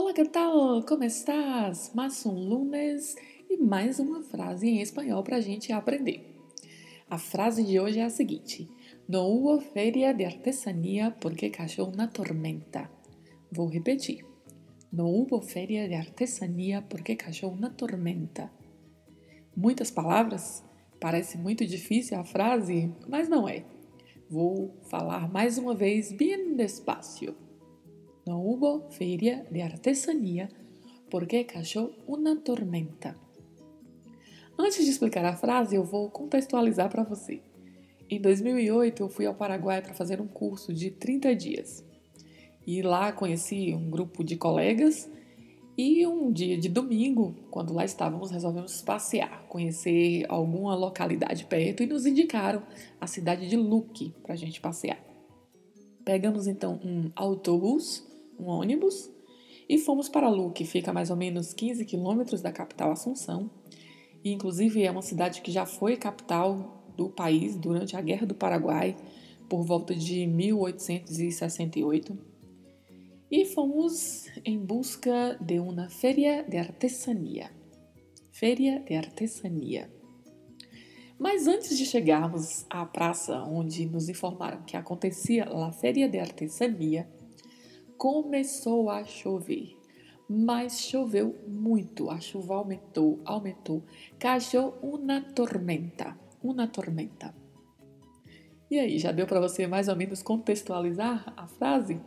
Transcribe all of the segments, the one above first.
Olá, que tal? Como estás? Mais um lunes e mais uma frase em espanhol para a gente aprender. A frase de hoje é a seguinte: No hubo feria de artesanía porque cayó una tormenta. Vou repetir. No hubo feria de artesanía porque cayó una tormenta. Muitas palavras? Parece muito difícil a frase, mas não é. Vou falar mais uma vez bem despacio. No hubo feria de artesanía porque cayó una tormenta. Antes de explicar a frase, eu vou contextualizar para você. Em 2008, eu fui ao Paraguai para fazer um curso de 30 dias. E lá conheci um grupo de colegas e um dia de domingo, quando lá estávamos, resolvemos passear, conhecer alguma localidade perto e nos indicaram a cidade de Luque para a gente passear. Pegamos então um autobus um ônibus e fomos para Lu, que fica a mais ou menos 15 quilômetros da capital Assunção. E, inclusive, é uma cidade que já foi capital do país durante a Guerra do Paraguai, por volta de 1868. E fomos em busca de uma feria de artesania. Feria de artesania. Mas antes de chegarmos à praça onde nos informaram que acontecia a Feria de Artesania, começou a chover. Mas choveu muito, a chuva aumentou, aumentou. Caiu uma tormenta, uma tormenta. E aí, já deu para você mais ou menos contextualizar a frase?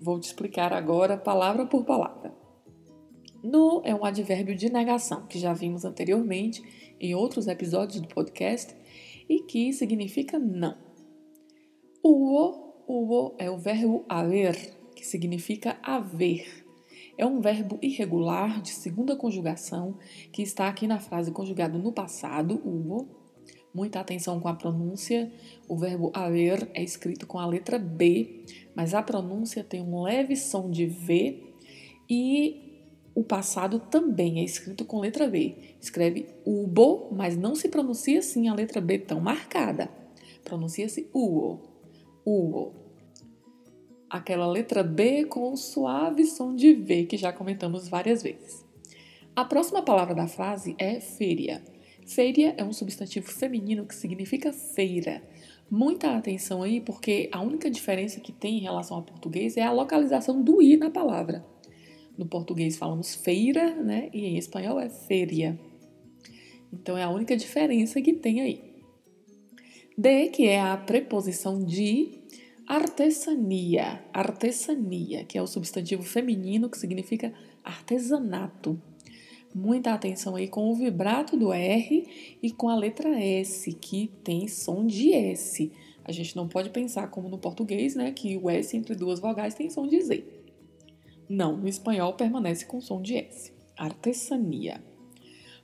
Vou te explicar agora palavra por palavra. No é um advérbio de negação que já vimos anteriormente em outros episódios do podcast e que significa não. O o é o verbo haver, que significa haver. É um verbo irregular de segunda conjugação que está aqui na frase conjugado no passado, hubo. Muita atenção com a pronúncia. O verbo haver é escrito com a letra B, mas a pronúncia tem um leve som de V e o passado também é escrito com letra B. Escreve ubo, mas não se pronuncia assim a letra B tão marcada. Pronuncia-se uo. Uo aquela letra B com o suave som de V que já comentamos várias vezes. A próxima palavra da frase é feria. Feria é um substantivo feminino que significa feira. Muita atenção aí, porque a única diferença que tem em relação ao português é a localização do i na palavra. No português falamos feira, né? E em espanhol é feria. Então é a única diferença que tem aí. De, que é a preposição de, Artesania, artesania, que é o substantivo feminino que significa artesanato. Muita atenção aí com o vibrato do R e com a letra S, que tem som de S. A gente não pode pensar como no português, né, que o S entre duas vogais tem som de Z. Não, no espanhol permanece com som de S. Artesania.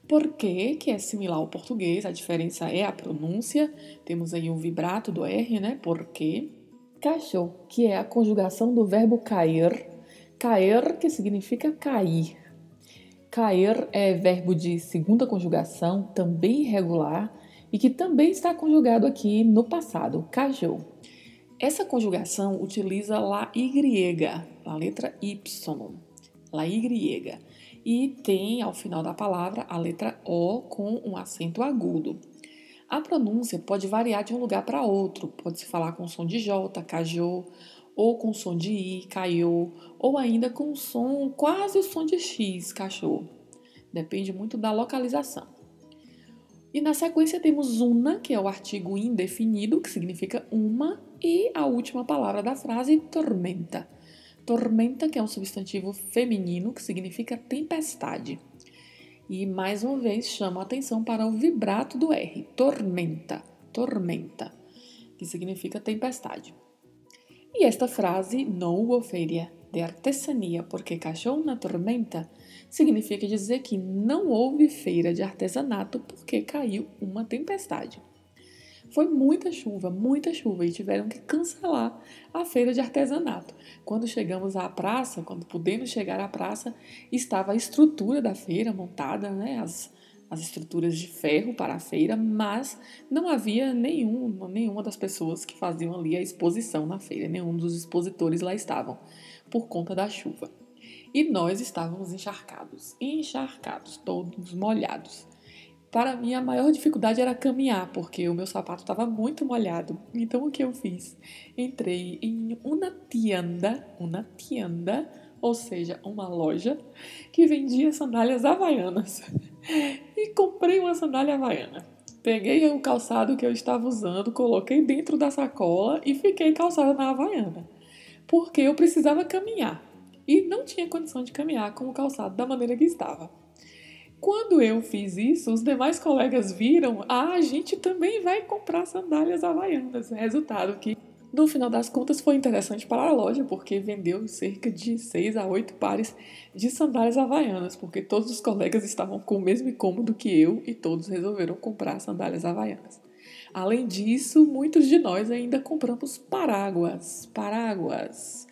Por que, que é similar ao português? A diferença é a pronúncia. Temos aí um vibrato do R, né? Porque Cachou, que é a conjugação do verbo cair. Cair, que significa cair. Cair é verbo de segunda conjugação, também irregular, e que também está conjugado aqui no passado, cajou. Essa conjugação utiliza la Y, a letra Y, la Y, e tem ao final da palavra a letra O com um acento agudo. A pronúncia pode variar de um lugar para outro, pode se falar com som de J, cajô, ou com som de I, caiô, ou ainda com som quase o som de X, cachorro. Depende muito da localização. E na sequência temos una, que é o artigo indefinido, que significa uma, e a última palavra da frase, tormenta. Tormenta, que é um substantivo feminino, que significa tempestade. E mais uma vez chamo a atenção para o vibrato do R, tormenta, tormenta. que significa tempestade. E esta frase, não hubo feria de artesania porque cachou na tormenta, significa dizer que não houve feira de artesanato porque caiu uma tempestade. Foi muita chuva, muita chuva e tiveram que cancelar a feira de artesanato. Quando chegamos à praça, quando pudemos chegar à praça, estava a estrutura da feira montada, né, as, as estruturas de ferro para a feira, mas não havia nenhum, nenhuma das pessoas que faziam ali a exposição na feira, nenhum dos expositores lá estavam, por conta da chuva. E nós estávamos encharcados, encharcados, todos molhados. Para mim, a maior dificuldade era caminhar, porque o meu sapato estava muito molhado. Então, o que eu fiz? Entrei em uma tienda, uma tienda, ou seja, uma loja que vendia sandálias havaianas. E comprei uma sandália havaiana. Peguei o calçado que eu estava usando, coloquei dentro da sacola e fiquei calçada na havaiana. Porque eu precisava caminhar. E não tinha condição de caminhar com o calçado da maneira que estava. Quando eu fiz isso, os demais colegas viram, ah, a gente também vai comprar sandálias havaianas. Resultado que, no final das contas, foi interessante para a loja, porque vendeu cerca de 6 a 8 pares de sandálias havaianas, porque todos os colegas estavam com o mesmo incômodo que eu e todos resolveram comprar sandálias havaianas. Além disso, muitos de nós ainda compramos paráguas. Paráguas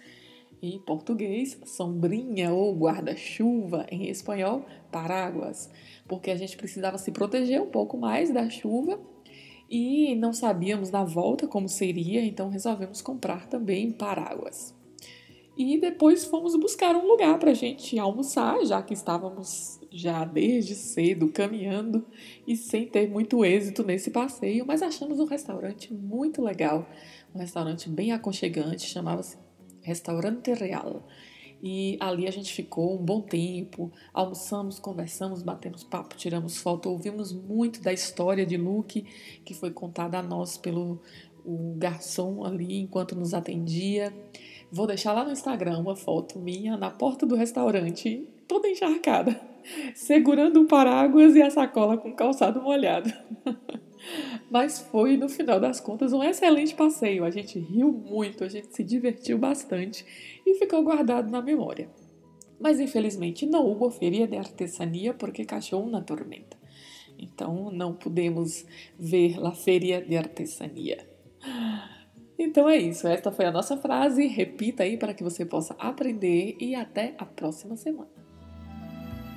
em português, sombrinha ou guarda-chuva, em espanhol, paraguas, porque a gente precisava se proteger um pouco mais da chuva e não sabíamos na volta como seria, então resolvemos comprar também paraguas. E depois fomos buscar um lugar para a gente almoçar, já que estávamos já desde cedo caminhando e sem ter muito êxito nesse passeio, mas achamos um restaurante muito legal, um restaurante bem aconchegante, chamava-se Restaurante Real. E ali a gente ficou um bom tempo, almoçamos, conversamos, batemos papo, tiramos foto, ouvimos muito da história de Luke, que foi contada a nós pelo o garçom ali enquanto nos atendia. Vou deixar lá no Instagram uma foto minha na porta do restaurante, toda encharcada, segurando o paraguas e a sacola com calçado molhado. Mas foi, no final das contas, um excelente passeio. A gente riu muito, a gente se divertiu bastante e ficou guardado na memória. Mas infelizmente não houve feria de artesania porque cachou na tormenta. Então não pudemos ver a feria de artesania. Então é isso, esta foi a nossa frase. Repita aí para que você possa aprender e até a próxima semana.